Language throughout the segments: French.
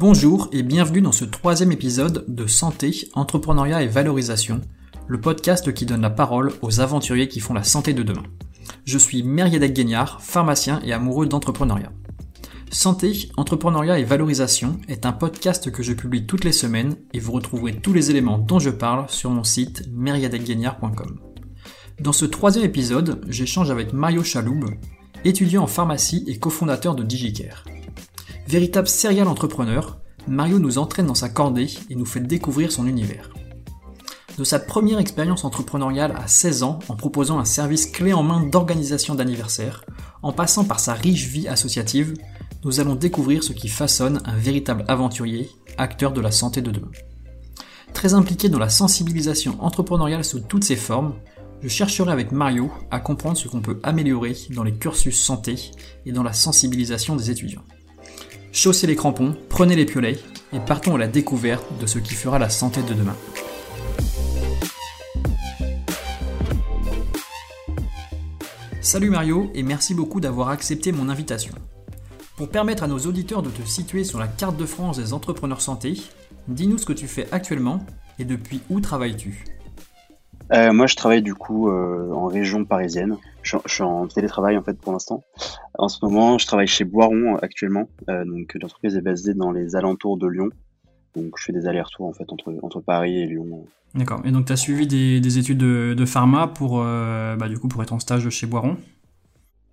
Bonjour et bienvenue dans ce troisième épisode de Santé, Entrepreneuriat et Valorisation, le podcast qui donne la parole aux aventuriers qui font la santé de demain. Je suis Meriadec Guignard, pharmacien et amoureux d'entrepreneuriat. Santé, Entrepreneuriat et Valorisation est un podcast que je publie toutes les semaines et vous retrouverez tous les éléments dont je parle sur mon site meriadecguignard.com. Dans ce troisième épisode, j'échange avec Mario Chaloub, étudiant en pharmacie et cofondateur de DigiCare. Véritable serial entrepreneur, Mario nous entraîne dans sa cordée et nous fait découvrir son univers. De sa première expérience entrepreneuriale à 16 ans en proposant un service clé en main d'organisation d'anniversaire, en passant par sa riche vie associative, nous allons découvrir ce qui façonne un véritable aventurier, acteur de la santé de demain. Très impliqué dans la sensibilisation entrepreneuriale sous toutes ses formes, je chercherai avec Mario à comprendre ce qu'on peut améliorer dans les cursus santé et dans la sensibilisation des étudiants. Chaussez les crampons, prenez les piolets et partons à la découverte de ce qui fera la santé de demain. Salut Mario et merci beaucoup d'avoir accepté mon invitation. Pour permettre à nos auditeurs de te situer sur la carte de France des entrepreneurs santé, dis-nous ce que tu fais actuellement et depuis où travailles-tu euh, moi, je travaille du coup euh, en région parisienne. Je, suis en télétravail en fait pour l'instant. En ce moment, je travaille chez Boiron actuellement. Euh, donc, l'entreprise est basée dans les alentours de Lyon. Donc, je fais des allers-retours en fait entre, entre Paris et Lyon. D'accord. Et donc, tu as suivi des, des, études de, de pharma pour, bah, du coup, pour être en stage chez Boiron?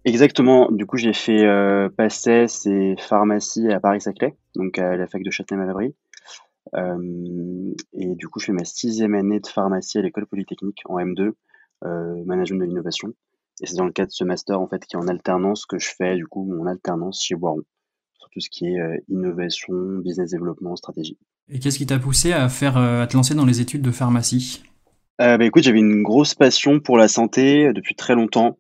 Exactement. Du coup, j'ai fait PACES et pharmacie à Paris-Saclay, donc à la fac de Châtenay-Malabry. Euh, et du coup, je fais ma sixième année de pharmacie à l'école polytechnique en M2, euh, management de l'innovation. Et c'est dans le cadre de ce master en fait qui est en alternance que je fais du coup mon alternance chez Boiron sur tout ce qui est euh, innovation, business développement, stratégie. Et qu'est-ce qui t'a poussé à faire à te lancer dans les études de pharmacie? Euh, bah, écoute, j'avais une grosse passion pour la santé depuis très longtemps.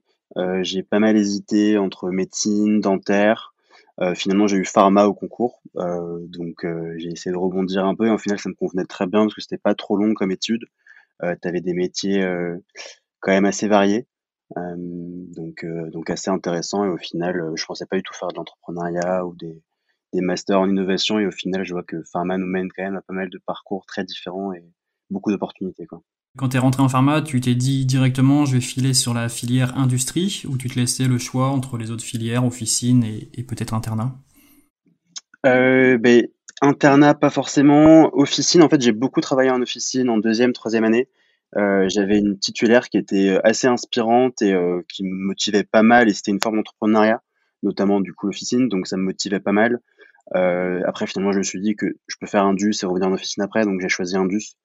J'ai pas mal hésité entre médecine, dentaire, euh, finalement, j'ai eu pharma au concours, euh, donc euh, j'ai essayé de rebondir un peu et au final, ça me convenait très bien parce que c'était pas trop long comme étude. tu avais des métiers quand même assez variés, donc donc assez intéressant et au final, je pensais pas du tout faire de l'entrepreneuriat ou des des masters en innovation et au final, je vois que pharma nous mène quand même à pas mal de parcours très différents et beaucoup d'opportunités, quoi. Quand tu es rentré en pharma, tu t'es dit directement je vais filer sur la filière industrie ou tu te laissais le choix entre les autres filières, officine et, peut-être internat? Euh, ben, Internat, pas forcément. Officine, en fait, j'ai beaucoup travaillé en officine en deuxième, troisième année. Euh, j'avais une titulaire qui était assez inspirante et euh, qui me motivait pas mal et c'était une forme d'entrepreneuriat, notamment du coup l'officine, donc ça me motivait pas mal. Euh, après, finalement, je me suis dit que je peux faire un DUS et revenir en officine après, donc j'ai choisi un DUS.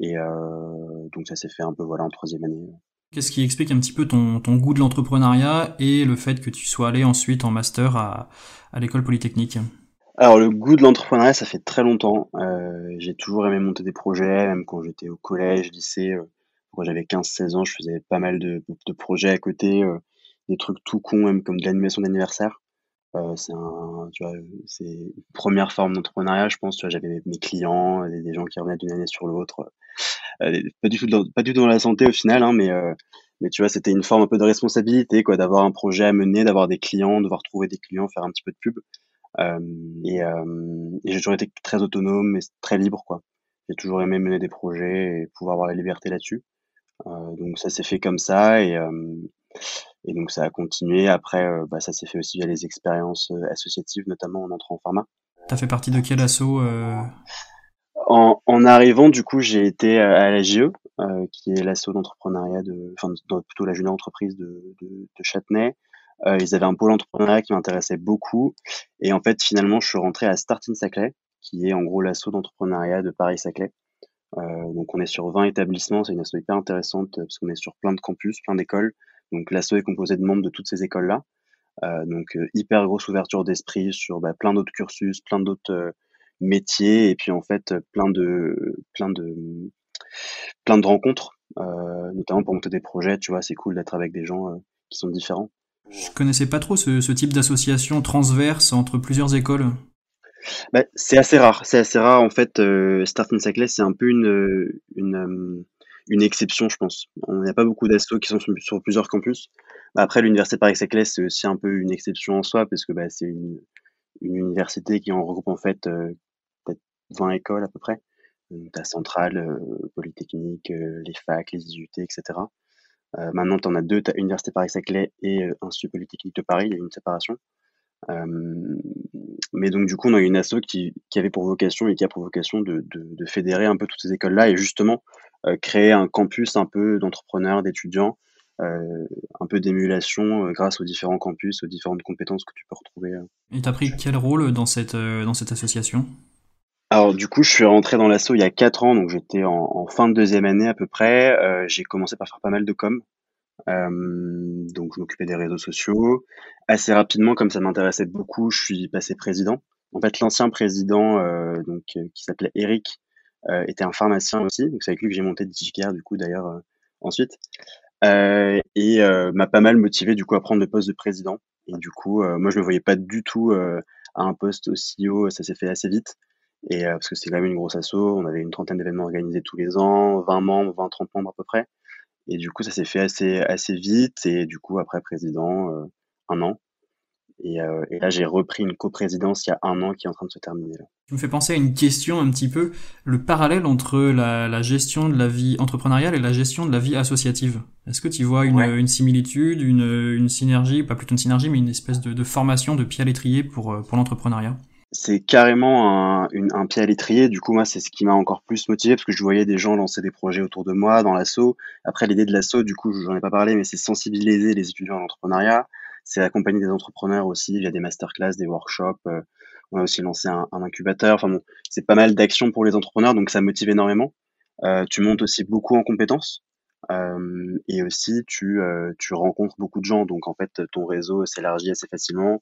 Et euh, donc ça s'est fait un peu voilà en troisième année. Qu'est-ce qui explique un petit peu ton, ton goût de l'entrepreneuriat et le fait que tu sois allé ensuite en master à, à l'école polytechnique? Alors le goût de l'entrepreneuriat, ça fait très longtemps. Euh, j'ai toujours aimé monter des projets, même quand j'étais au collège, lycée. Euh, quand j'avais 15-16 ans, je faisais pas mal de, de projets à côté, euh, des trucs tout cons, même comme de l'animation d'anniversaire. Euh, c'est un, première forme d'entrepreneuriat, je pense. J'avais mes clients, des, des gens qui revenaient d'une année sur l'autre. Euh, pas du tout dans, pas du tout dans la santé au final, hein, mais euh, mais tu vois, c'était une forme un peu de responsabilité, quoi, d'avoir un projet à mener, d'avoir des clients, devoir trouver des clients, faire un petit peu de pub. Euh, et, euh, j'ai toujours été très autonome et très libre, quoi. J'ai toujours aimé mener des projets et pouvoir avoir la liberté là-dessus. Euh, donc ça s'est fait comme ça et et donc ça a continué. Après, euh, bah, ça s'est fait aussi via les expériences euh, associatives, notamment en entrant en pharma. T'as fait partie de quel assaut euh? En, en, arrivant, du coup, j'ai été à la GE, euh, qui est l'assaut d'entrepreneuriat de, enfin, plutôt la junior entreprise de, de, de Châtenay. Euh, ils avaient un pôle entrepreneuriat qui m'intéressait beaucoup. Et en fait, finalement, je suis rentré à Startin Saclay, qui est en gros l'assaut d'entrepreneuriat de Paris-Saclay. Euh, donc on est sur 20 établissements, c'est une asso hyper intéressante parce qu'on est sur plein de campus, plein d'écoles. Donc l'asso est composé de membres de toutes ces écoles-là. Euh, donc euh, hyper grosse ouverture d'esprit sur bah, plein d'autres cursus, plein d'autres euh, métiers et puis en fait plein de plein de plein de rencontres, notamment pour monter des projets. Tu vois, c'est cool d'être avec des gens qui sont différents. Je connaissais pas trop ce, ce type d'association transverse entre plusieurs écoles. Bah, c'est assez rare. C'est assez rare en fait. Start in Cyclist, c'est un peu une une une exception, je pense. On n'a pas beaucoup d'assos qui sont sur, plusieurs campus. Après, l'université Paris-Saclay, c'est aussi un peu une exception en soi, parce que bah, c'est une, une, université qui en regroupe en fait euh, 20 écoles à peu près. Tu Centrale, Polytechnique, les facs, les IUT, etc. maintenant, tu en as deux, tu as Université Paris-Saclay et Institut Polytechnique de Paris, il y a une séparation. Mais donc du coup, on a une asso qui, qui avait pour vocation et qui a pour vocation de, de, de fédérer un peu toutes ces écoles-là et justement créer un campus un peu d'entrepreneurs, d'étudiants euh, un peu d'émulation euh, grâce aux différents campus, aux différentes compétences que tu peux retrouver. Euh. Et tu as pris quel rôle dans cette, dans cette association? Alors du coup, je suis rentré dans l'asso il y a quatre ans, donc j'étais en, fin de deuxième année à peu près. j'ai commencé par faire pas mal de com, donc je m'occupais des réseaux sociaux. Assez rapidement, comme ça m'intéressait beaucoup, je suis passé président. En fait, l'ancien président, donc qui s'appelait Eric, était un pharmacien aussi, donc c'est avec lui que j'ai monté DigiCare du coup d'ailleurs ensuite. Euh, et euh, m'a pas mal motivé du coup à prendre le poste de président. Et du coup, euh, moi je me voyais pas du tout à un poste aussi haut, ça s'est fait assez vite. Et parce que c'était quand même une grosse asso, on avait une trentaine d'événements organisés tous les ans, 20 membres, 20 30 membres à peu près. Et du coup, ça s'est fait assez assez vite. Et du coup, après président, un an. Et, euh, et là, j'ai repris une coprésidence il y a un an qui est en train de se terminer. Là. Tu me fais penser à une question un petit peu, le parallèle entre la, la gestion de la vie entrepreneuriale et la gestion de la vie associative. Est-ce que tu vois une, une similitude, une, une, synergie, pas plutôt une synergie, mais une espèce de, de formation de pied à l'étrier pour, euh, pour l'entrepreneuriat? C'est carrément un, une, un pied à l'étrier. Du coup, moi, c'est ce qui m'a encore plus motivé parce que je voyais des gens lancer des projets autour de moi dans l'assaut. Après, l'idée de l'assaut, du coup, j'en ai pas parlé, mais c'est sensibiliser les étudiants à l'entrepreneuriat c'est accompagner des entrepreneurs aussi via des masterclass, des workshops. Euh, on a aussi lancé un, un incubateur. Enfin bon, c'est pas mal d'actions pour les entrepreneurs, donc ça motive énormément. Euh, tu montes aussi beaucoup en compétences. Euh, et aussi tu, euh, tu rencontres beaucoup de gens, donc en fait ton réseau s'élargit assez facilement.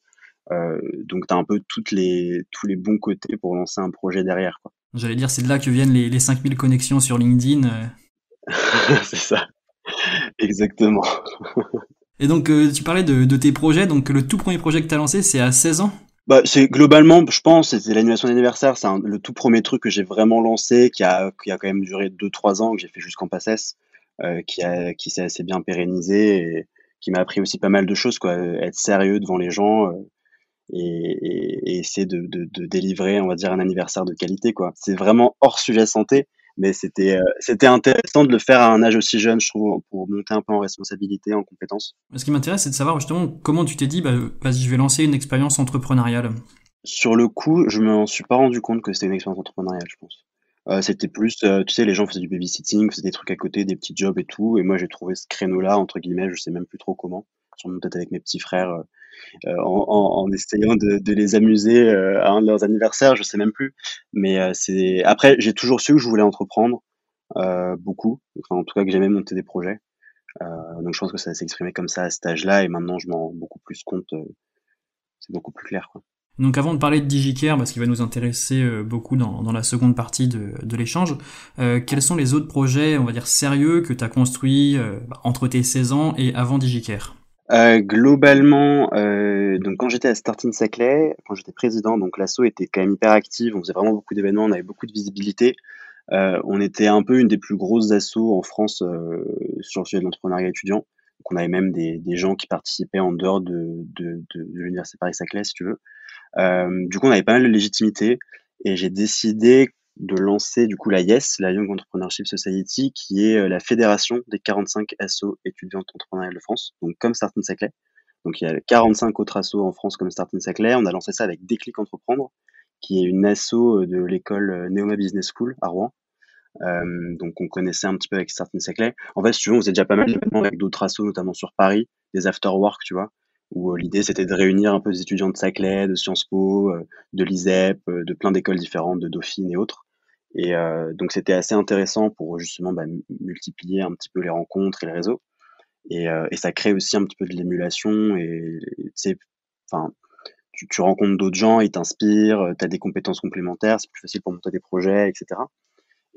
Euh, donc tu as un peu toutes les, tous les bons côtés pour lancer un projet derrière. J'allais dire, c'est de là que viennent les, les 5000 connexions sur LinkedIn. c'est ça, exactement. Et donc, euh, tu parlais de, de, tes projets. Donc, le tout premier projet que tu as lancé, c'est à 16 ans? Bah, c'est globalement, je pense, c'était l'animation d'anniversaire. C'est le tout premier truc que j'ai vraiment lancé, qui a, qui a quand même duré 2-3 ans, que j'ai fait jusqu'en passesse, euh, qui, a, qui s'est assez bien pérennisé et qui m'a appris aussi pas mal de choses, quoi. Être sérieux devant les gens euh, et, essayer de, de, de, délivrer, on va dire, un anniversaire de qualité, quoi. C'est vraiment hors sujet santé, mais c'était euh, c'était intéressant de le faire à un âge aussi jeune, je trouve, pour monter un peu en responsabilité, en compétences. Ce qui m'intéresse, c'est de savoir justement comment tu t'es dit, bah, vas-y, je vais lancer une expérience entrepreneuriale. Sur le coup, je m'en suis pas rendu compte que c'était une expérience entrepreneuriale, je pense. Euh, c'était plus, euh, tu sais, les gens faisaient du babysitting, faisaient des trucs à côté, des petits jobs et tout, et moi j'ai trouvé ce créneau-là, entre guillemets, je sais même plus trop comment, sûrement peut-être avec mes petits frères, euh, en, essayant de, les amuser euh, à un de leurs anniversaires, je sais même plus. Mais euh, c'est après, j'ai toujours su que je voulais entreprendre beaucoup, en tout cas que j'aimais monter des projets. donc je pense que ça s'est exprimé comme ça à cet âge-là, et maintenant je m'en rends beaucoup plus compte. c'est beaucoup plus clair. Donc avant de parler de DigiCare, parce qu'il va nous intéresser beaucoup dans, la seconde partie de, l'échange, quels sont les autres projets, on va dire, sérieux que tu as construits entre tes 16 ans et avant DigiCare? Euh, globalement, euh, donc quand j'étais à Starting Saclay, quand j'étais président, donc l'asso était quand même hyper active, on faisait vraiment beaucoup d'événements, on avait beaucoup de visibilité. Euh, on était un peu une des plus grosses assos en France sur le sujet de l'entrepreneuriat étudiant. Donc on avait même des, des, gens qui participaient en dehors de, de, de, l'université Paris-Saclay, si tu veux. Du coup, on avait pas mal de légitimité et j'ai décidé de lancer du coup la YES, la Young Entrepreneurship Society, qui est euh, la fédération des 45 assos étudiantes entrepreneuriales de France, donc comme Starting Saclay. Donc il y a 45 autres assos en France comme Starting Saclay. On a lancé ça avec Déclic Entreprendre, qui est une asso euh, de l'école euh, Neoma Business School à Rouen. Donc on connaissait un petit peu avec Starting Saclay. En fait, si tu veux, on faisait déjà pas mal avec d'autres assos, notamment sur Paris, des after-work, tu vois, où l'idée c'était de réunir un peu des étudiants de Saclay, de Sciences Po, de l'ISEP, de plein d'écoles différentes, de Dauphine et autres. Et euh, donc c'était assez intéressant pour justement bah, multiplier un petit peu les rencontres et les réseaux. Et, euh, ça crée aussi un petit peu de l'émulation et tu enfin, tu, rencontres d'autres gens, ils t'inspirent, tu as des compétences complémentaires, c'est plus facile pour monter des projets, etc.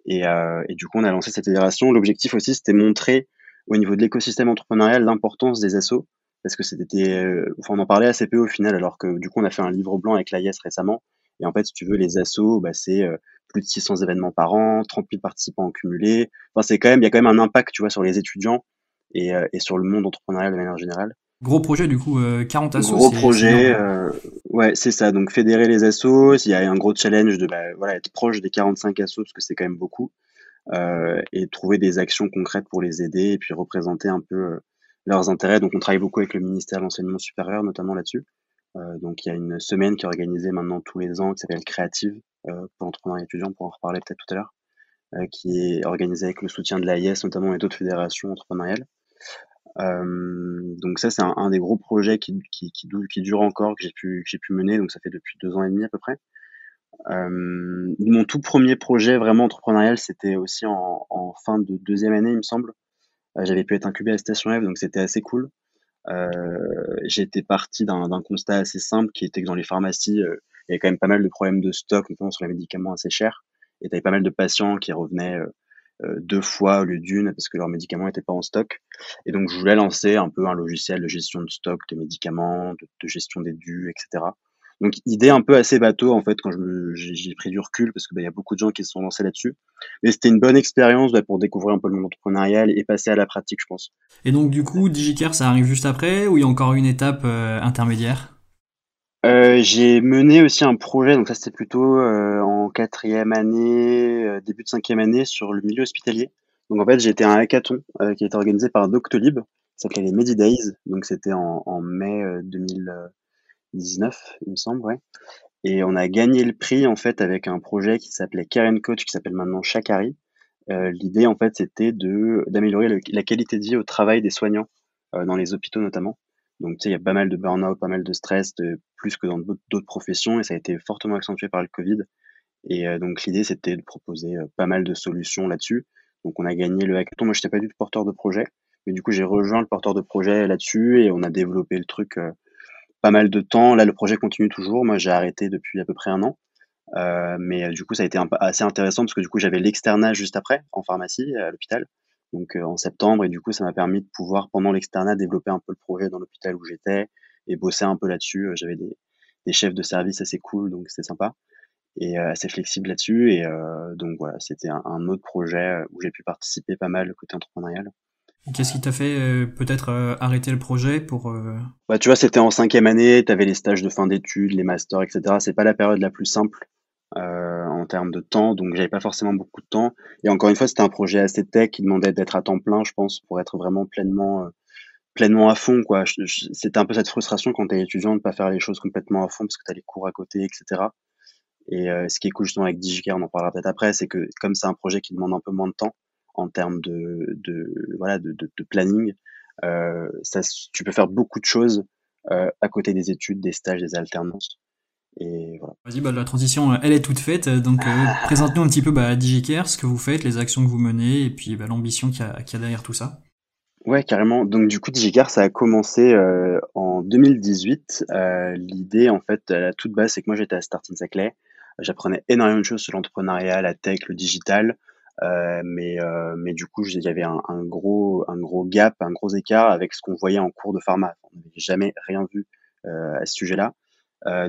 Et, euh, du coup, on a lancé cette fédération. L'objectif aussi, c'était montrer au niveau de l'écosystème entrepreneurial l'importance des assos, parce que c'était, euh, enfin, on en parlait assez peu au final, alors que du coup, on a fait un livre blanc avec l'AIS récemment. Et en fait, si tu veux, les assos, bah, c'est euh, plus de 600 événements par an, 30 000 participants en cumulé. Enfin, c'est quand même, il y a quand même un impact, tu vois, sur les étudiants et, euh, et sur le monde entrepreneurial de manière générale. Gros projet du coup, 40 assos. Gros projet, ouais c'est ça. Donc fédérer les assos, il y a un gros challenge de bah, voilà être proche des 45 assos parce que c'est quand même beaucoup. Euh, et trouver des actions concrètes pour les aider et puis représenter un peu euh, leurs intérêts. Donc on travaille beaucoup avec le ministère de l'enseignement supérieur, notamment là-dessus. Euh, donc il y a une semaine qui est organisée maintenant tous les ans qui s'appelle Créative pour l'entrepreneuriat étudiant, pour en reparler peut-être tout à l'heure, qui est organisée avec le soutien de l'AIS notamment et d'autres fédérations entrepreneuriales. donc ça c'est un, des gros projets qui, qui, dure encore que j'ai pu mener donc ça fait depuis deux ans et demi à peu près euh, mon tout premier projet vraiment entrepreneurial, c'était aussi en, fin de deuxième année, il me semble. Euh, j'avais pu être incubé à Station F, donc c'était assez cool. Euh, J'étais parti d'un constat assez simple qui était que dans les pharmacies, euh, il y avait quand même pas mal de problèmes de stock, notamment sur les médicaments assez chers. Et tu pas mal de patients qui revenaient euh, deux fois au lieu d'une parce que leurs médicaments n'étaient pas en stock. Et donc je voulais lancer un peu un logiciel de gestion de stock de médicaments, de, gestion des dus, etc. Donc idée un peu assez bateau en fait quand j'ai pris du recul parce que bah, y a beaucoup de gens qui se sont lancés là-dessus. Mais c'était une bonne expérience bah, pour découvrir un peu le monde entrepreneurial et passer à la pratique, je pense. Et donc du coup, DigiCare, ça arrive juste après ou il y a encore une étape euh, intermédiaire? Euh, J'ai mené aussi un projet, donc ça c'était plutôt euh, en quatrième année, euh, début de cinquième année sur le milieu hospitalier. Donc en fait j'étais un hackathon qui a été organisé par Doctolib, ça s'appelait les Medidays, donc c'était en, en, mai 2000. 19, il me semble, ouais. Et on a gagné le prix en fait avec un projet qui s'appelait Karen Coach, qui s'appelle maintenant Chakari. Euh, L'idée en fait c'était d'améliorer la qualité de vie au travail des soignants euh, dans les hôpitaux notamment. Donc tu sais il y a pas mal de burn-out, pas mal de stress, de, plus que dans d'autres professions et ça a été fortement accentué par le Covid. Et euh, donc l'idée c'était de proposer pas mal de solutions là-dessus. Donc on a gagné le hackathon. Moi j'étais pas du tout porteur de projet, mais du coup j'ai rejoint le porteur de projet là-dessus et on a développé le truc pas mal de temps. Là, le projet continue toujours. Moi, j'ai arrêté depuis à peu près un an. Euh, mais euh, du coup, ça a été assez intéressant parce que du coup, j'avais l'externat juste après en pharmacie à l'hôpital, donc euh, en septembre, et du coup, ça m'a permis de pouvoir pendant l'externat développer un peu le projet dans l'hôpital où j'étais et bosser un peu là-dessus. J'avais des, des, chefs de service assez cool, donc c'était sympa et assez flexible là-dessus. Et donc voilà, c'était un, un, autre projet où j'ai pu participer pas mal côté entrepreneurial. Qu'est-ce qui t'a fait euh, peut-être euh, arrêter le projet pour euh, bah, Tu vois, c'était en cinquième année, tu avais les stages de fin d'études, les masters, etc. C'est pas la période la plus simple en termes de temps, donc j'avais pas forcément beaucoup de temps. Et encore une fois, c'était un projet assez tech qui demandait d'être à temps plein, je pense, pour être vraiment pleinement pleinement à fond. quoi. C'était un peu cette frustration quand tu es étudiant de pas faire les choses complètement à fond parce que tu as les cours à côté, etc. Et ce qui est cool justement avec DigiCare, on en parlera peut-être après, c'est que comme c'est un projet qui demande un peu moins de temps, en termes de, de voilà de, de, de planning. Euh, ça, tu peux faire beaucoup de choses euh, à côté des études, des stages, des alternances. Et voilà. Vas-y, bah, la transition, elle est toute faite. Donc, euh, présente-nous un petit peu bah, DigiCare, ce que vous faites, les actions que vous menez, et puis bah, l'ambition qu'il y, a, y a derrière tout ça. Ouais, carrément. Donc du coup, DigiCare, ça a commencé euh, en 2018. Euh, L'idée, en fait, à la toute base, c'est que moi, j'étais à Starting Saclay. J'apprenais énormément de choses sur l'entrepreneuriat, la tech, le digital. Euh, mais, euh, mais du coup, il y avait un, gros, un gros gap, un gros écart avec ce qu'on voyait en cours de pharma. On n'avait jamais rien vu euh, à ce sujet-là.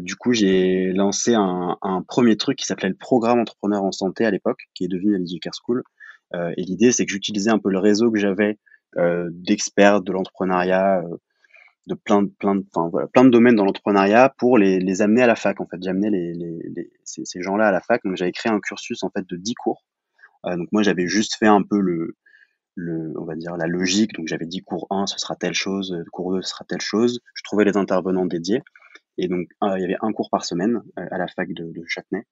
Du coup, j'ai lancé un, premier truc qui s'appelait le programme entrepreneur en santé à l'époque, qui est devenu la School. Euh, et l'idée, c'est que j'utilisais un peu le réseau que j'avais d'experts de l'entrepreneuriat, de plein de plein de, plein de domaines dans l'entrepreneuriat pour les, amener à la fac. En fait, j'amenais ces, ces gens-là à la fac. Donc, j'avais créé un cursus en fait de 10 cours donc moi j'avais juste fait un peu le, le, on va dire la logique. Donc j'avais dit cours 1 ce sera telle chose, euh, cours 2 ce sera telle chose. Je trouvais les intervenants dédiés et donc il y avait un cours par semaine euh, à la fac de, de Châtenay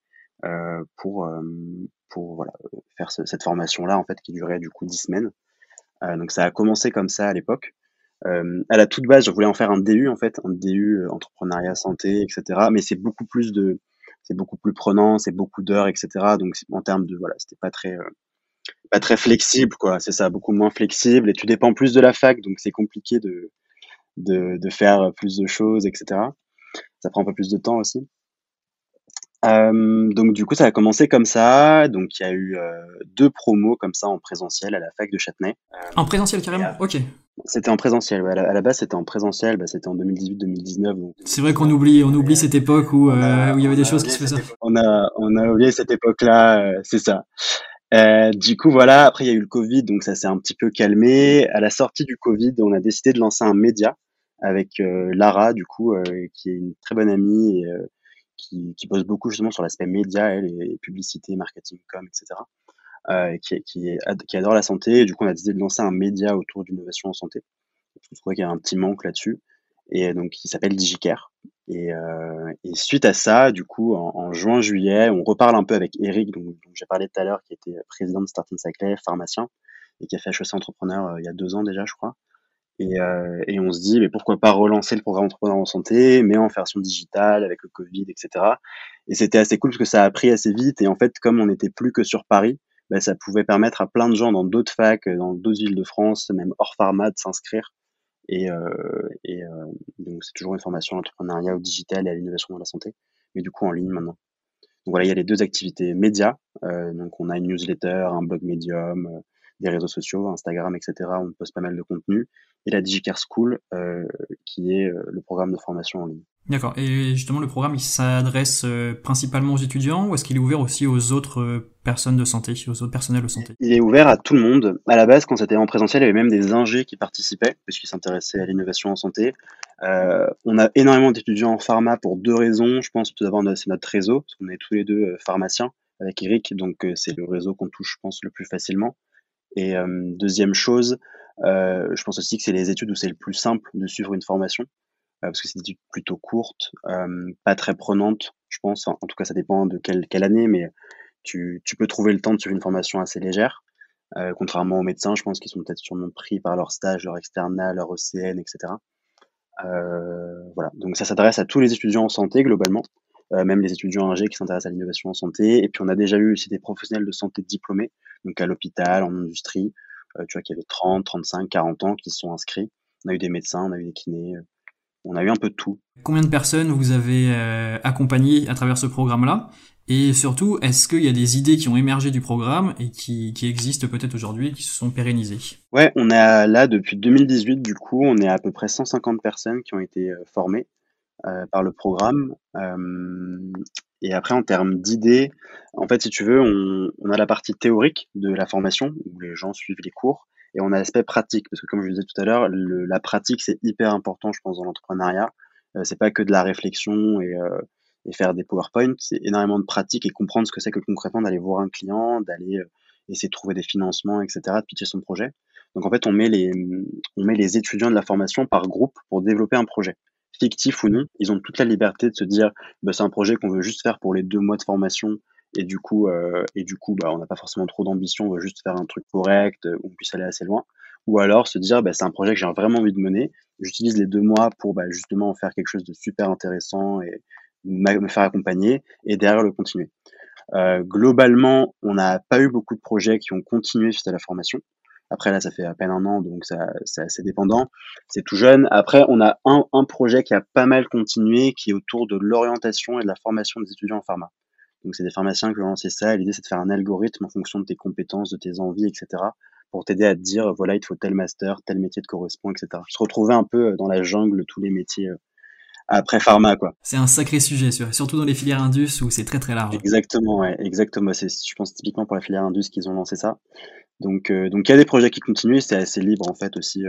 euh, pour pour voilà faire cette formation là en fait qui durait du coup 10 semaines. donc ça a commencé comme ça à l'époque. Euh, à la toute base, je voulais en faire un DU en fait, un DU entrepreneuriat santé, etc. Mais c'est beaucoup plus de c'est beaucoup plus prenant, c'est beaucoup d'heures, etc. Donc en termes de voilà, c'était pas très euh, pas très flexible quoi. C'est ça, beaucoup moins flexible et tu dépends plus de la fac, donc c'est compliqué de, de, de faire plus de choses, etc. Ça prend un peu plus de temps aussi. Euh, donc du coup, ça a commencé comme ça. Donc il y a eu euh, deux promos comme ça en présentiel à la fac de Châtenay. en présentiel carrément? Ok. C'était en présentiel. À, la, base, c'était en présentiel. Bah, c'était en 2018-2019. C'est vrai qu'on oublie, on oublie cette époque où, euh, où il y avait des choses qui se faisaient. On a, on a oublié cette époque-là. Euh, c'est ça. Euh, du coup, voilà. Après, il y a eu le Covid, donc ça s'est un petit peu calmé. À la sortie du Covid, on a décidé de lancer un média avec Lara, du coup, qui est une très bonne amie et qui, qui bosse beaucoup justement sur l'aspect média, elle, et publicité, marketing, com, etc. Euh, qui, qui, qui, adore la santé. Et du coup, on a décidé de lancer un média autour d'innovation en santé. Je trouvais qu'il y a un petit manque là-dessus. Et donc, qui s'appelle DigiCare. Et, euh, et, suite à ça, du coup, en, juin-juillet, on reparle un peu avec Eric, dont, j'ai parlé tout à l'heure, qui était président de Start Cycle, pharmacien, et qui a fait HEC Entrepreneur euh, il y a deux ans déjà, je crois. Et, euh, et, on se dit, mais pourquoi pas relancer le programme Entrepreneur en santé, mais en version digitale, avec le Covid, etc. Et c'était assez cool parce que ça a pris assez vite. Et en fait, comme on n'était plus que sur Paris, bah, ça pouvait permettre à plein de gens dans d'autres facs, dans d'autres villes de France, même hors pharma, de s'inscrire. Et, euh, et euh, donc, c'est toujours une formation à l'entrepreneuriat au digital et à l'innovation dans la santé, mais du coup en ligne maintenant. Donc voilà, il y a les deux activités médias. Euh, donc on a une newsletter, un blog médium, euh, des réseaux sociaux, Instagram, etc. On poste pas mal de contenu. Et la DigiCare School, euh, qui est euh, le programme de formation en ligne. D'accord. Et justement, le programme, il s'adresse euh, principalement aux étudiants ou est-ce qu'il est ouvert aussi aux autres personnes de santé, aux autres personnels de santé? Il est ouvert à tout le monde. À la base, quand c'était en présentiel, il y avait même des ingés qui participaient, puisqu'ils s'intéressaient à l'innovation en santé. Euh, on a énormément d'étudiants en pharma pour deux raisons. Je pense tout d'abord, c'est notre réseau, parce qu'on est tous les deux pharmaciens avec Eric, donc c'est le réseau qu'on touche, je pense, le plus facilement. Et deuxième chose, je pense aussi que c'est les études où c'est le plus simple de suivre une formation parce que c'est des études plutôt courtes, euh, pas très prenantes, je pense. En, tout cas, ça dépend de quelle, année, mais tu, peux trouver le temps de suivre une formation assez légère. Euh, contrairement aux médecins, je pense qu'ils sont peut-être sûrement pris par leur stage, leur externat, leur ECN, etc. Euh, voilà. Donc ça s'adresse à tous les étudiants en santé globalement, euh, même les étudiants âgés qui s'intéressent à l'innovation en santé. Et puis on a déjà eu aussi des professionnels de santé diplômés, donc à l'hôpital, en industrie, euh, tu vois qu'il y avait 30, 35, 40 ans qui se sont inscrits. On a eu des médecins, on a eu des kinés, on a eu un peu de tout. Combien de personnes vous avez euh, accompagné à travers ce programme-là? Et surtout, est-ce qu'il y a des idées qui ont émergé du programme et qui, qui existent peut-être aujourd'hui et qui se sont pérennisées? Ouais, on est là depuis 2018, du coup, on est à peu près 150 personnes qui ont été euh, formées euh, par le programme. Euh, et après, en termes d'idées, en fait, si tu veux, on, on, a la partie théorique de la formation, où les gens suivent les cours, et on a l'aspect pratique, parce que comme je disais tout à l'heure, la pratique c'est hyper important, je pense, dans l'entrepreneuriat. Euh, c'est pas que de la réflexion et, euh, et faire des PowerPoint, c'est énormément de pratique et comprendre ce que c'est que concrètement d'aller voir un client, d'aller euh, essayer de trouver des financements, etc., de pitcher son projet. Donc en fait, on met les, on met les étudiants de la formation par groupe pour développer un projet fictif ou non, ils ont toute la liberté de se dire bah, c'est un projet qu'on veut juste faire pour les deux mois de formation et du coup, euh, et du coup, bah, on n'a pas forcément trop d'ambition, on veut juste faire un truc correct, euh, où on puisse aller assez loin. Ou alors se dire, bah, c'est un projet que j'ai vraiment envie de mener. J'utilise les deux mois pour bah, justement en faire quelque chose de super intéressant et me faire accompagner et derrière le continuer. Euh, globalement, on n'a pas eu beaucoup de projets qui ont continué suite à la formation. Après là, ça fait à peine un an, donc ça, c'est assez dépendant. C'est tout jeune. Après, on a un, un projet qui a pas mal continué, qui est autour de l'orientation et de la formation des étudiants en pharma. Donc c'est des pharmaciens qui ont lancé ça. L'idée c'est de faire un algorithme en fonction de tes compétences, de tes envies, etc. pour t'aider à te dire voilà il te faut tel master, tel métier te correspond, etc. Se retrouver un peu euh, dans la jungle tous les métiers euh, après pharma quoi. C'est un sacré sujet, surtout dans les filières indus où c'est très très large. Exactement, ouais, exactement. C'est, je pense typiquement pour la filière indus qu'ils ont lancé ça. Donc, euh, donc il y a des projets qui continuent, c'est assez libre en fait aussi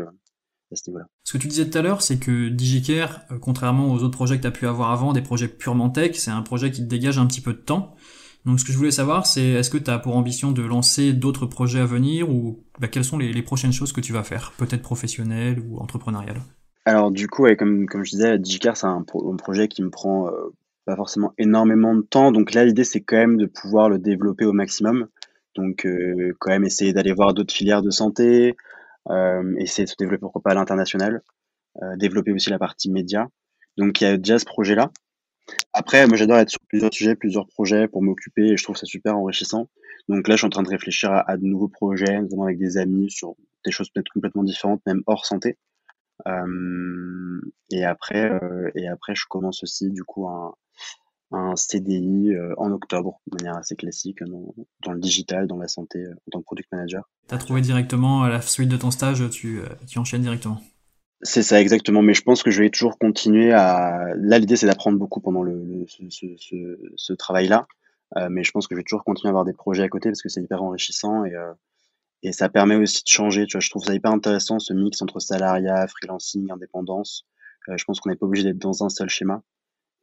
ce que tu disais tout à l'heure, c'est que DigiCare, euh, contrairement aux autres projets que tu as pu avoir avant, des projets purement tech, c'est un projet qui te dégage un petit peu de temps. Donc ce que je voulais savoir, c'est est-ce que tu as pour ambition de lancer d'autres projets à venir ou bah, quelles sont les, prochaines choses que tu vas faire, peut-être professionnelles ou entrepreneuriales? Alors du coup, comme, comme je disais, DigiCare, c'est un, projet qui me prend euh, pas forcément énormément de temps. Donc là, l'idée, c'est quand même de pouvoir le développer au maximum. Donc euh, quand même essayer d'aller voir d'autres filières de santé, euh, essayer de se développer pourquoi pas à l'international, euh, développer aussi la partie média. Donc il y a déjà ce projet-là. Après, moi j'adore être sur plusieurs sujets, plusieurs projets pour m'occuper et je trouve ça super enrichissant. Donc là, je suis en train de réfléchir à, de nouveaux projets, notamment avec des amis sur des choses peut-être complètement différentes, même hors santé. Euh, et après, euh, et après, je commence aussi du coup un, un CDI euh, en octobre, de manière assez classique, dans, dans, le digital, dans la santé, euh, en tant que product manager. Tu as trouvé directement à la suite de ton stage, tu, euh, tu enchaînes directement? C'est ça exactement, mais je pense que je vais toujours continuer à. Là, l'idée c'est d'apprendre beaucoup pendant le, ce, ce, ce, ce travail-là, euh, mais je pense que je vais toujours continuer à avoir des projets à côté parce que c'est hyper enrichissant et euh, et ça permet aussi de changer. Tu vois, je trouve ça hyper intéressant ce mix entre salariat, freelancing, indépendance. je pense qu'on n'est pas obligé d'être dans un seul schéma.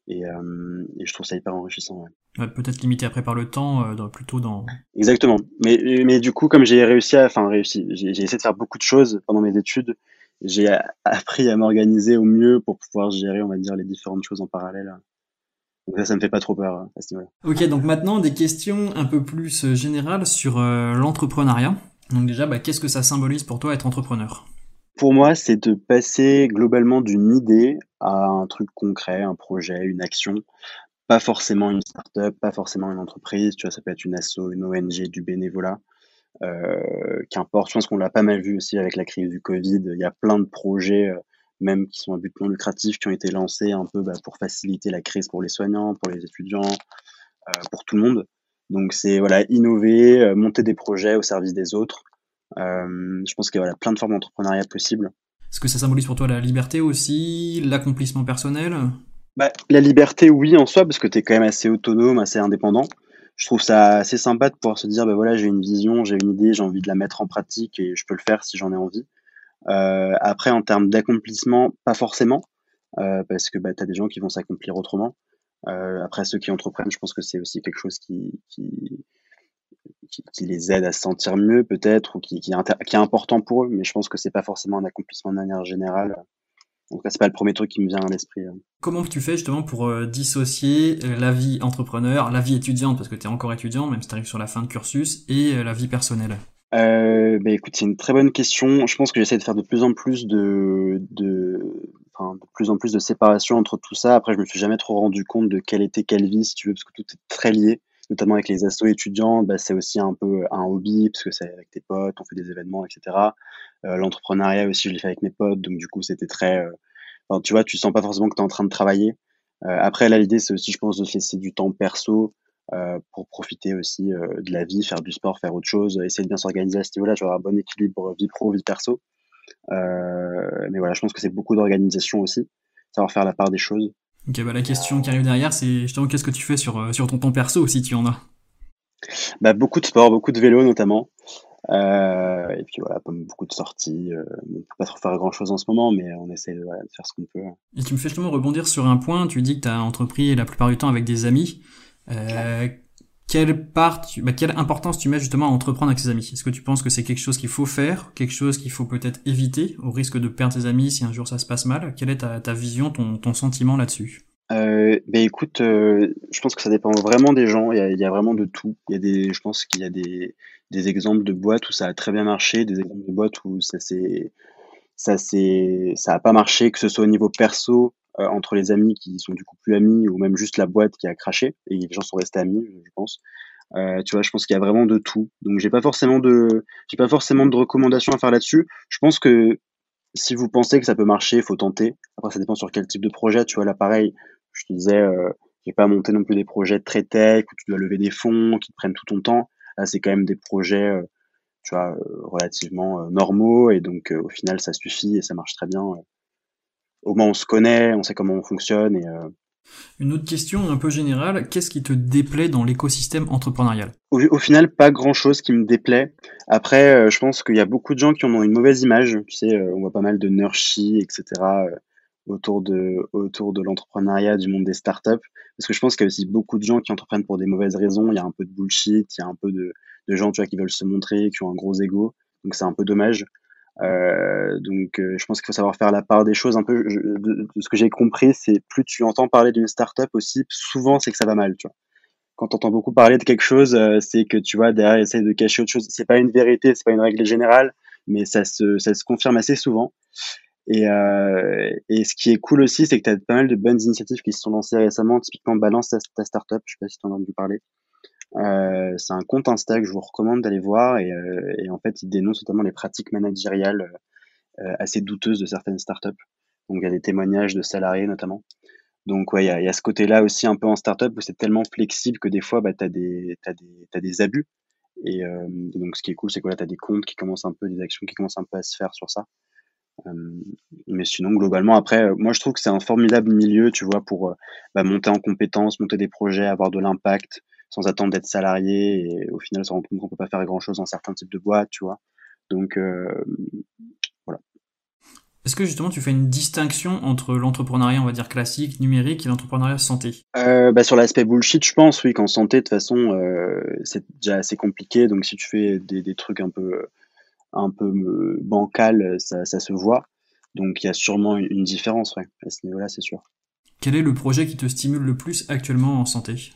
Et, et, je trouve ça hyper enrichissant. Ouais. Peut-être limité après par le temps, plutôt dans. Exactement. Mais, mais du coup, comme j'ai réussi à, enfin réussi, j'ai essayé de faire beaucoup de choses pendant mes études. J'ai appris à m'organiser au mieux pour pouvoir gérer, on va dire, les différentes choses en parallèle. Donc là, ça me fait pas trop peur à ce niveau-là. Ok, donc maintenant des questions un peu plus euh, générales sur euh, l'entrepreneuriat. Donc déjà, bah, qu'est-ce que ça symbolise pour toi être entrepreneur? Pour moi, c'est de passer globalement d'une idée à un truc concret, un projet, une action. Pas forcément une start-up, pas forcément une entreprise. Tu vois, ça peut être une asso, une ONG, du bénévolat. Euh, Qu'importe. Je pense qu'on l'a pas mal vu aussi avec la crise du Covid. Il y a plein de projets. Euh, même qui sont à but non lucratif, qui ont été lancés un peu bah, pour faciliter la crise pour les soignants, pour les étudiants, euh, pour tout le monde. Donc c'est voilà innover, monter des projets au service des autres. Euh, je pense qu'il y a voilà, plein de formes d'entrepreneuriat possibles. Est-ce que ça symbolise pour toi la liberté aussi, l'accomplissement personnel? Bah, La liberté, oui, en soi, parce que tu es quand même assez autonome, assez indépendant. Je trouve ça assez sympa de pouvoir se dire, bah voilà, j'ai une vision, j'ai une idée, j'ai envie de la mettre en pratique et je peux le faire si j'en ai envie. Euh, après, en termes d'accomplissement, pas forcément, euh, parce que bah, tu as des gens qui vont s'accomplir autrement. Euh, après, ceux qui entreprennent, je pense que c'est aussi quelque chose qui, qui, qui, les aide à se sentir mieux, peut-être, ou qui, qui, est qui est important pour eux, mais je pense que c'est pas forcément un accomplissement de manière générale. Donc c'est pas le premier truc qui me vient à l'esprit. Comment tu fais justement pour dissocier la vie entrepreneur, la vie étudiante, parce que tu es encore étudiant, même si tu arrives sur la fin de cursus, et la vie personnelle? Euh, bah, écoute, c'est une très bonne question. Je pense que j'essaie de faire de plus en plus de, de, enfin, de plus en plus de séparation entre tout ça. Après, je me suis jamais trop rendu compte de quelle était quelle vie, si tu veux, parce que tout est très lié, notamment avec les assos étudiants. Bah, c'est aussi un peu un hobby, parce que c'est avec tes potes, on fait des événements, etc. Euh, l'entrepreneuriat aussi, je l'ai fait avec mes potes, donc du coup, c'était très, euh, tu vois, tu sens pas forcément que tu es en train de travailler. Euh, après, là, l'idée, c'est aussi, je pense, de laisser du temps perso, pour profiter aussi de la vie, faire du sport, faire autre chose, essayer de bien s'organiser à ce niveau-là, avoir un bon équilibre vie pro, vie perso. Mais voilà, je pense que c'est beaucoup d'organisation aussi, savoir faire la part des choses. Ok, bah la question qui arrive derrière, c'est justement qu'est-ce que tu fais sur, sur ton temps perso si tu en as? Bah, Beaucoup de sport, beaucoup de vélo notamment. Euh, et puis voilà, beaucoup de sorties. Euh, on peut pas trop faire grand chose en ce moment, mais on essaie de, voilà, de faire ce qu'on peut. Et tu me fais justement rebondir sur un point. Tu dis que tu as entrepris la plupart du temps avec des amis. Euh, quelle part, bah, quelle importance tu mets justement à entreprendre avec ses amis? Est-ce que tu penses que c'est quelque chose qu'il faut faire, quelque chose qu'il faut peut-être éviter, au risque de perdre ses amis si un jour ça se passe mal? Quelle est ta, vision, ton, sentiment là-dessus? Euh, ben écoute, euh, je pense que ça dépend vraiment des gens. Il y a, vraiment de tout. Il y a des, je pense qu'il y a des, exemples de boîtes où ça a très bien marché, des exemples de boîtes où ça s'est, ça ça a pas marché, que ce soit au niveau perso euh, entre les amis qui sont du coup plus amis ou même juste la boîte qui a craché et les gens sont restés amis, je pense. Euh, tu vois, je pense qu'il y a vraiment de tout. Donc j'ai pas forcément de, j'ai pas forcément de recommandations à faire là-dessus. Je pense que si vous pensez que ça peut marcher, faut tenter. Après, ça dépend sur quel type de projet. Tu vois, là, pareil, je te disais, euh, j'ai pas monté non plus des projets très tech où tu dois lever des fonds qui te prennent tout ton temps. Là, c'est quand même des projets, euh, tu vois, relativement normaux et donc au final, ça suffit et ça marche très bien au moins on se connaît, on sait comment on fonctionne. Et, euh, Une autre question un peu générale, qu'est-ce qui te déplaît dans l'écosystème entrepreneurial? Au, final, pas grand-chose qui me déplaît. Après, euh, je pense qu'il y a beaucoup de gens qui en ont une mauvaise image. Tu sais, euh, on voit pas mal de nurshi, etc. autour de, autour de l'entrepreneuriat, du monde des startups. Parce que je pense qu'il y a aussi beaucoup de gens qui entreprennent pour des mauvaises raisons. Il y a un peu de bullshit, il y a un peu de, de gens tu vois, qui veulent se montrer, qui ont un gros ego. Donc c'est un peu dommage. Euh, donc, euh, je pense qu'il faut savoir faire la part des choses. Un peu, de, ce que j'ai compris, c'est plus tu entends parler d'une startup aussi, souvent c'est que ça va mal, tu vois. Quand tu entends beaucoup parler de quelque chose, euh, c'est que tu vois derrière essayer de cacher autre chose. C'est pas une vérité, c'est pas une règle générale, mais ça se, ça se confirme assez souvent. Et, euh, et ce qui est cool aussi, c'est que tu as pas mal de bonnes initiatives qui se sont lancées récemment. Typiquement, Balance ta, ta startup, je sais pas si tu en as entendu parler. Euh, c'est un compte Insta que je vous recommande d'aller voir et, euh, et, en fait il dénonce notamment les pratiques managériales euh, assez douteuses de certaines startups. Donc il y a des témoignages de salariés notamment. Donc ouais, il y a, y a, ce côté-là aussi un peu en startup où c'est tellement flexible que des fois bah, tu as des abus. Et, euh, donc ce qui est cool, c'est que là, tu as des comptes qui commencent un peu, des actions qui commencent un peu à se faire sur ça. Euh, mais sinon, globalement, après, moi je trouve que c'est un formidable milieu, tu vois, pour bah, monter en compétences, monter des projets, avoir de l'impact, sans attendre d'être salarié et au final se rendre compte qu'on peut pas faire grand chose dans certains types de boîtes, tu vois. Donc euh, voilà. Est-ce que justement tu fais une distinction entre l'entrepreneuriat, on va dire classique, numérique, et l'entrepreneuriat santé? Euh, bah, Sur l'aspect bullshit, je pense, oui, qu'en santé, de toute façon, euh, c'est déjà assez compliqué. Donc si tu fais des, des trucs un peu, un peu bancal, ça, ça, se voit. Donc il y a sûrement une, différence ouais, à ce niveau-là, c'est sûr. Quel est le projet qui te stimule le plus actuellement en santé?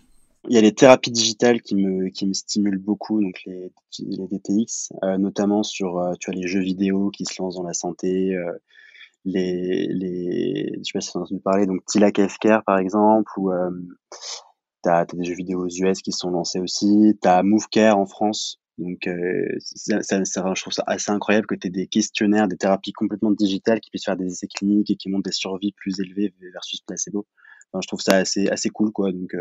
Il y a les thérapies digitales qui me, qui me stimulent beaucoup, donc les, les DTX, euh, notamment sur euh, tu vois, les jeux vidéo qui se lancent dans la santé, euh, les, les, je sais pas si as entendu parler, donc Tilak Healthcare par exemple, ou euh, tu as, des jeux vidéo aux US qui sont lancés aussi, tu as MoveCare en France, donc euh, ça, ça, je trouve ça assez incroyable que tu aies des questionnaires, des thérapies complètement digitales qui puissent faire des essais cliniques et qui montrent des survies plus élevées versus placebo. Enfin, je trouve ça assez, assez cool, quoi. Donc,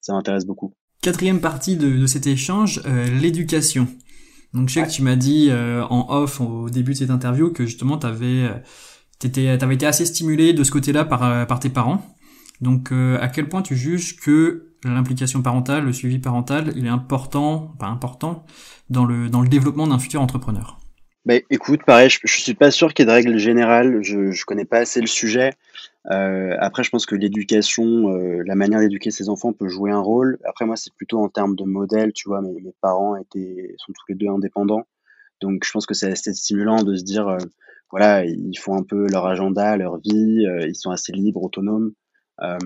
ça m'intéresse beaucoup. Quatrième partie de, de cet échange, euh, l'éducation. Donc je sais que tu m'as dit euh, en off au début de cette interview que justement tu avais, euh, avais été assez stimulé de ce côté-là par, par tes parents. Donc à quel point tu juges que l'implication parentale, le suivi parental, il est important, pas important, dans le, dans le développement d'un futur entrepreneur? Bah, écoute, pareil, je, je suis pas sûr qu'il y ait de règles générales. Je, je connais pas assez le sujet. Euh, après, je pense que l'éducation, euh, la manière d'éduquer ses enfants peut jouer un rôle. Après, moi, c'est plutôt en termes de modèle. Tu vois, mes, parents étaient, sont tous les deux indépendants. Donc, je pense que c'est assez stimulant de se dire, euh, voilà, ils font un peu leur agenda, leur vie. Euh, ils sont assez libres, autonomes. Euh,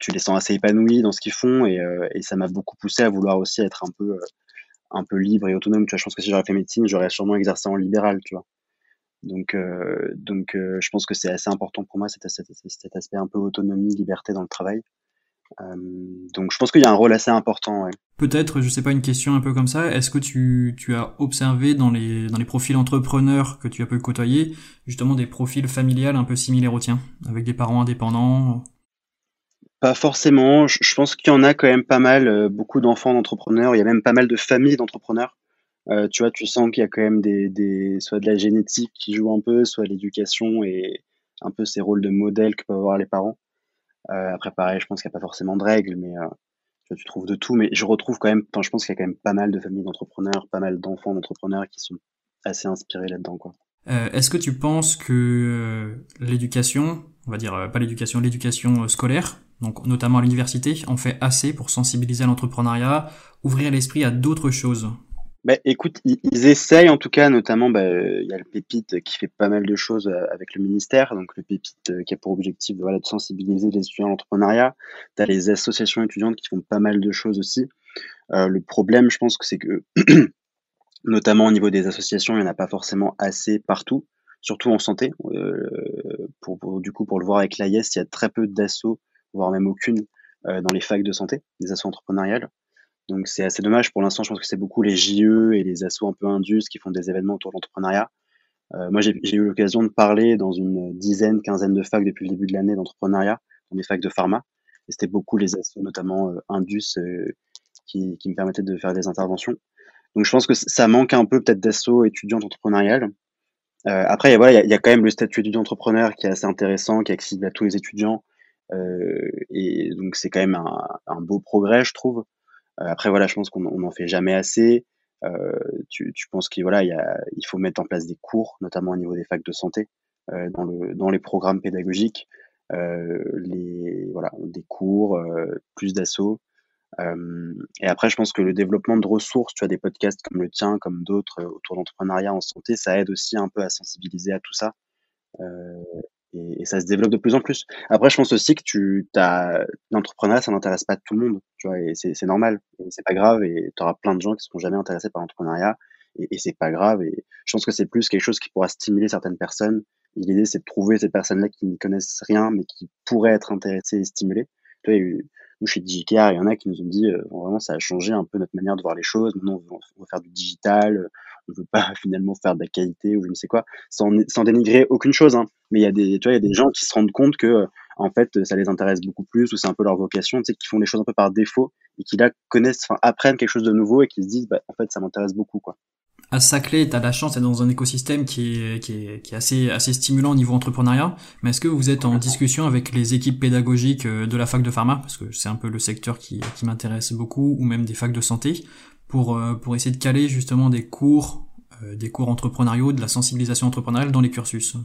tu les sens assez épanouis dans ce qu'ils font. Et, et ça m'a beaucoup poussé à vouloir aussi être un peu, un peu libre et autonome. Tu vois, je pense que si j'aurais fait médecine, j'aurais sûrement exercé en libéral, tu vois. Donc, euh, donc euh, je pense que c'est assez important pour moi cet, cet, cet, aspect un peu autonomie, liberté dans le travail. Donc je pense qu'il y a un rôle assez important. Peut-être, je sais pas, une question un peu comme ça. Est-ce que tu, tu as observé dans les, dans les profils entrepreneurs que tu as pu côtoyer, justement des profils familiales un peu similaires aux tiens, avec des parents indépendants Pas forcément. Je, pense qu'il y en a quand même pas mal, euh, beaucoup d'enfants d'entrepreneurs. Il y a même pas mal de familles d'entrepreneurs. Euh, tu vois, tu sens qu'il y a quand même des, soit de la génétique qui joue un peu, soit l'éducation et un peu ces rôles de modèle que peuvent avoir les parents. Euh, après, pareil, je pense qu'il n'y a pas forcément de règles, mais tu, vois, tu trouves de tout. Mais je retrouve quand même, enfin, je pense qu'il y a quand même pas mal de familles d'entrepreneurs, pas mal d'enfants d'entrepreneurs qui sont assez inspirés là-dedans, quoi. Est-ce que tu penses que l'éducation, on va dire pas l'éducation, l'éducation scolaire, donc notamment à l'université, en fait assez pour sensibiliser à l'entrepreneuriat, ouvrir l'esprit à d'autres choses bah, écoute, ils, essayent en tout cas, notamment, bah, il y a le Pépite qui fait pas mal de choses euh, avec le ministère, donc le Pépite euh, qui a pour objectif de sensibiliser les étudiants à l'entrepreneuriat. Tu as les associations étudiantes qui font pas mal de choses aussi. Euh, le problème, je pense que c'est que, notamment au niveau des associations, il n'y en a pas forcément assez partout, surtout en santé. Pour, pour, du coup, pour le voir avec l'AIS, il y a très peu d'assauts, voire même aucune, euh, dans les facs de santé, des assos entrepreneuriales. Donc c'est assez dommage. Pour l'instant, je pense que c'est beaucoup les JE et les assos un peu indus qui font des événements autour de l'entrepreneuriat. Euh, moi, j'ai eu l'occasion de parler dans une dizaine, quinzaine de facs depuis le début de l'année d'entrepreneuriat, dans des facs de pharma. Et c'était beaucoup les assos, notamment euh, indus, qui, qui, me permettaient de faire des interventions. Donc je pense que ça manque un peu peut-être d'assos étudiantes entrepreneuriales. Après, il y, a, y, a quand même le statut étudiant entrepreneur qui est assez intéressant, qui est accessible à tous les étudiants. Euh, et donc c'est quand même un, un, beau progrès, je trouve. Euh, après, voilà, je pense qu'on n'en fait jamais assez. Euh, tu, tu penses qu'il voilà, il, faut mettre en place des cours, notamment au niveau des facs de santé, dans, le, dans les programmes pédagogiques, les, voilà, des cours, plus d'assauts. Euh, et après, je pense que le développement de ressources, tu as des podcasts comme le tien, comme d'autres autour d'entrepreneuriat en santé, ça aide aussi un peu à sensibiliser à tout ça. Euh, et, et, ça se développe de plus en plus. Après, je pense aussi que tu as l'entrepreneuriat, ça n'intéresse pas tout le monde, tu vois, et c'est normal, et c'est pas grave, et tu auras plein de gens qui seront jamais intéressés par l'entrepreneuriat, et, et c'est pas grave. Et je pense que c'est plus quelque chose qui pourra stimuler certaines personnes. L'idée, c'est de trouver ces personnes-là qui ne connaissent rien, mais qui pourraient être intéressées et stimulées. Tu vois, nous, chez DigiCar, il y en a qui nous ont dit, euh, vraiment, ça a changé un peu notre manière de voir les choses. Maintenant, on veut, on veut faire du digital, on veut pas finalement faire de la qualité ou je ne sais quoi, sans, dénigrer aucune chose. Hein. Mais il y a des, tu vois, il y a des gens qui se rendent compte que en fait, ça les intéresse beaucoup plus ou c'est un peu leur vocation, tu sais, qui font les choses un peu par défaut et qui là connaissent, enfin apprennent quelque chose de nouveau et qui se disent, bah, en fait, ça m'intéresse beaucoup, quoi. À Saclay, tu as la chance d'être dans un écosystème qui est, qui est, qui est assez, assez stimulant au niveau entrepreneuriat. Mais est-ce que vous êtes en discussion avec les équipes pédagogiques de la fac de pharma, parce que c'est un peu le secteur qui, qui m'intéresse beaucoup, ou même des facs de santé, pour, pour essayer de caler justement des cours des cours entrepreneuriaux, de la sensibilisation entrepreneuriale dans les cursus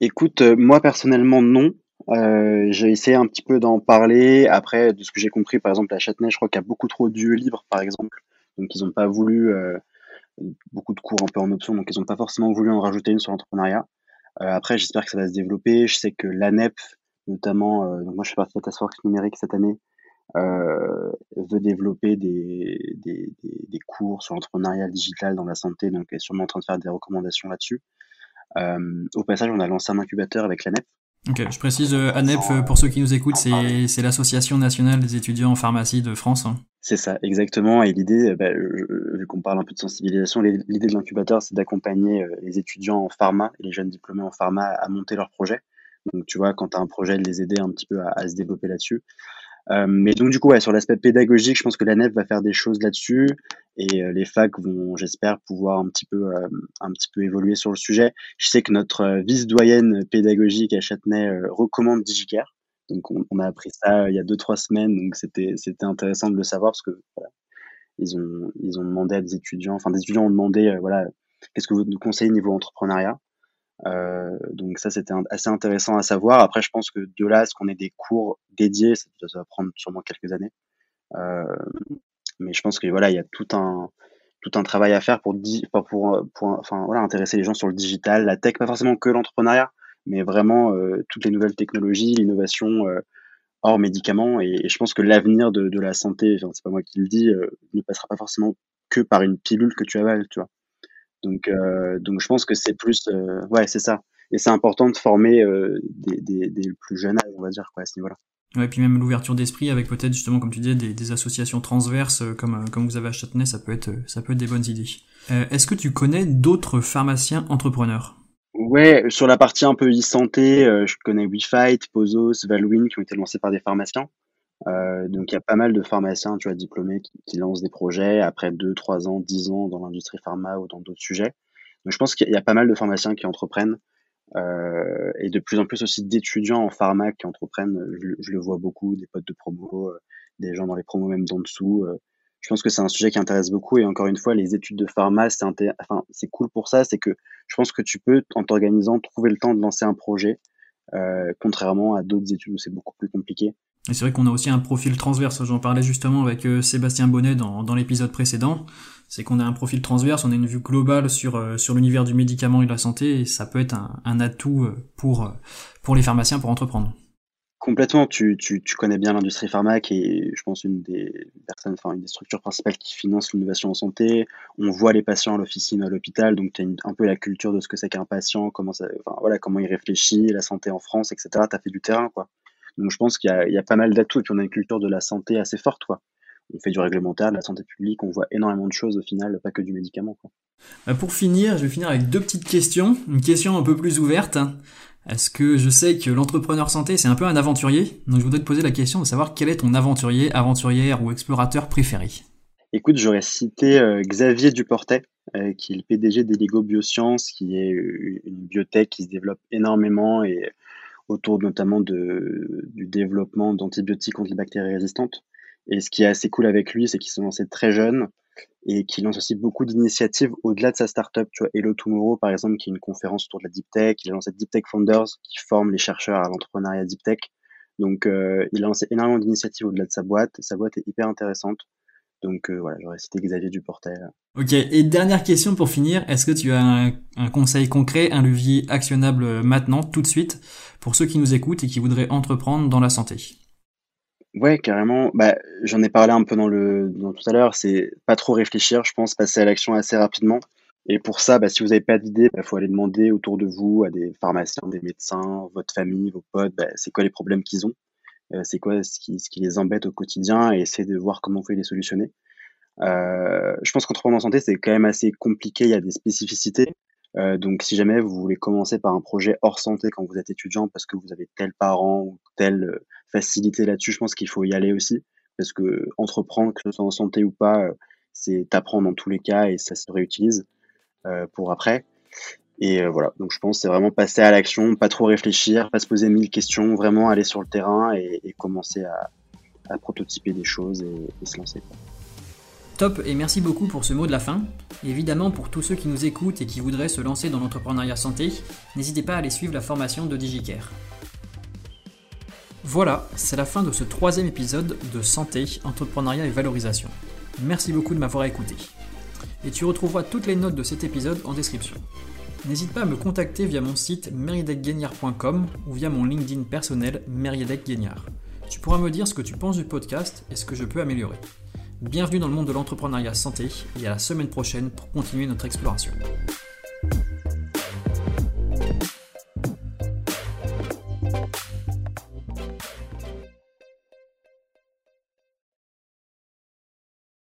Écoute, moi personnellement non. j'ai essayé un petit peu d'en parler. Après, de ce que j'ai compris, par exemple, à Châtenay, je crois qu'il y a beaucoup trop d'UE libres, par exemple. Donc, ils n'ont pas voulu beaucoup de cours un peu en option, donc ils n'ont pas forcément voulu en rajouter une sur l'entrepreneuriat. après, j'espère que ça va se développer. Je sais que l'ANEP, notamment, donc moi je fais partie de la task force numérique cette année, euh, veut développer des, des, des, cours sur l'entrepreneuriat digital dans la santé, donc est sûrement en train de faire des recommandations là-dessus. Euh, au passage, on a lancé un incubateur avec l'ANEP. Ok, je précise, euh, ANEP, pour ceux qui nous écoutent, c'est l'Association nationale des étudiants en pharmacie de France. Hein. C'est ça, exactement. Et l'idée, bah, vu qu'on parle un peu de sensibilisation, l'idée de l'incubateur, c'est d'accompagner les étudiants en pharma et les jeunes diplômés en pharma à monter leur projet. Donc, tu vois, quand tu as un projet, de les aider un petit peu à, à se développer là-dessus. Euh, mais donc du coup, ouais, sur l'aspect pédagogique, je pense que la NEF va faire des choses là-dessus et euh, les facs vont, j'espère, pouvoir un petit peu, euh, un petit peu évoluer sur le sujet. Je sais que notre vice-doyenne pédagogique à Châtenay recommande DigiCare. Donc on, on, a appris ça il y a deux trois semaines, donc c'était c'était intéressant de le savoir parce que voilà, ils ont ils ont demandé à des étudiants, enfin des étudiants ont demandé voilà qu'est-ce que vous nous conseillez niveau entrepreneuriat? Euh, donc ça, c'était assez intéressant à savoir. Après, je pense que de là, ce qu'on ait des cours dédiés, ça, va prendre sûrement quelques années. Euh, mais je pense que voilà, il y a tout un tout un travail à faire pour, pour, pour, enfin, voilà, intéresser les gens sur le digital, la tech, pas forcément que l'entrepreneuriat, mais vraiment euh, toutes les nouvelles technologies, l'innovation euh, hors médicaments. Et, je pense que l'avenir de, de, la santé, enfin, c'est pas moi qui le dis, euh, ne passera pas forcément que par une pilule que tu avales, tu vois. Donc, euh, donc je pense que c'est plus, euh, ouais, c'est ça. Et c'est important de former euh, des, des, des, plus jeunes âges, on va dire, quoi, à ce niveau-là. Ouais, et puis même l'ouverture d'esprit avec peut-être justement, comme tu disais, des, des associations transverses comme, comme vous avez à Châtenay, ça peut être, ça peut être des bonnes idées. Est-ce que tu connais d'autres pharmaciens entrepreneurs? Ouais, sur la partie un peu e-santé, je connais WeFight, Pozos, Valwin qui ont été lancés par des pharmaciens. Euh, donc il y a pas mal de pharmaciens, tu vois, diplômés qui, lancent des projets après 2, 3 ans, 10 ans dans l'industrie pharma ou dans d'autres sujets. Donc je pense qu'il y a pas mal de pharmaciens qui entreprennent euh, et de plus en plus aussi d'étudiants en pharma qui entreprennent. Je, le vois beaucoup, des potes de promo, euh, des gens dans les promos même d'en dessous. Euh. je pense que c'est un sujet qui intéresse beaucoup et encore une fois, les études de pharma, c'est enfin, cool pour ça, c'est que je pense que tu peux, en t'organisant, trouver le temps de lancer un projet, euh, contrairement à d'autres études où c'est beaucoup plus compliqué. Et c'est vrai qu'on a aussi un profil transverse. J'en parlais justement avec euh, Sébastien Bonnet dans, dans l'épisode précédent. C'est qu'on a un profil transverse, on a une vue globale sur, euh, sur l'univers du médicament et de la santé, et ça peut être un, un atout euh, pour, pour les pharmaciens pour entreprendre. Complètement, tu, tu, tu connais bien l'industrie pharma qui est, je pense, une des personnes, enfin, une des structures principales qui finance l'innovation en santé. On voit les patients à l'officine, à l'hôpital, donc tu as un peu la culture de ce que c'est qu'un patient, comment voilà, comment il réfléchit, la santé en France, etc. Tu as fait du terrain, quoi. Donc je pense qu'il y, y, a pas mal d'atouts et puis on a une culture de la santé assez forte. Quoi. On fait du réglementaire, de la santé publique, on voit énormément de choses au final, pas que du médicament. Quoi. Bah, pour finir, je vais finir avec deux petites questions. Une question un peu plus ouverte. Est-ce que je sais que l'entrepreneur santé, c'est un peu un aventurier? Donc je voudrais te poser la question de savoir quel est ton aventurier, aventurière ou explorateur préféré? Écoute, j'aurais cité euh, Xavier Duportet, euh, qui est le PDG d'Eligo Biosciences, qui est une biotech qui se développe énormément et autour notamment de, du développement d'antibiotiques contre les bactéries résistantes. Et ce qui est assez cool avec lui, c'est qu'il s'est lancé très jeune et qu'il lance aussi beaucoup d'initiatives au-delà de sa startup. Tu vois, Hello Tomorrow, par exemple, qui est une conférence autour de la deep tech. Il a lancé Deep Tech Founders, qui forme les chercheurs à l'entrepreneuriat deep tech. Donc, euh, il a lancé énormément d'initiatives au-delà de sa boîte. Sa boîte est hyper intéressante. Donc euh, voilà, j'aurais cité Xavier Duportel. Ok, et dernière question pour finir, est-ce que tu as un, conseil concret, un levier actionnable euh, maintenant, tout de suite, pour ceux qui nous écoutent et qui voudraient entreprendre dans la santé? Ouais, carrément. Bah, j'en ai parlé un peu dans le dans tout à l'heure. C'est pas trop réfléchir, je pense, passer à l'action assez rapidement. Et pour ça, bah, si vous n'avez pas d'idée, il bah, faut aller demander autour de vous à des pharmaciens, des médecins, votre famille, vos potes, bah, c'est quoi les problèmes qu'ils ont. Euh, c'est quoi ce qui, les embête au quotidien et essayer de voir comment vous pouvez les solutionner. Euh, je pense qu'entreprendre en santé, c'est quand même assez compliqué, il y a des spécificités. Euh, donc si jamais vous voulez commencer par un projet hors santé quand vous êtes étudiant parce que vous avez tel parent ou telle facilité là-dessus, je pense qu'il faut y aller aussi. Parce que entreprendre, que ce soit en santé ou pas, c'est apprendre dans tous les cas et ça se réutilise pour après. Et euh, voilà, donc je pense c'est vraiment passer à l'action, pas trop réfléchir, pas se poser mille questions, vraiment aller sur le terrain et, commencer à, prototyper des choses et, et se lancer. Top et merci beaucoup pour ce mot de la fin. Évidemment, pour tous ceux qui nous écoutent et qui voudraient se lancer dans l'entrepreneuriat santé, n'hésitez pas à aller suivre la formation de DigiCare. Voilà, c'est la fin de ce troisième épisode de Santé, Entrepreneuriat et Valorisation. Merci beaucoup de m'avoir écouté. Et tu retrouveras toutes les notes de cet épisode en description. N'hésite pas à me contacter via mon site meriedecguignard.com ou via mon LinkedIn personnel Meriedec Tu pourras me dire ce que tu penses du podcast et ce que je peux améliorer. Bienvenue dans le monde de l'entrepreneuriat santé et à la semaine prochaine pour continuer notre exploration.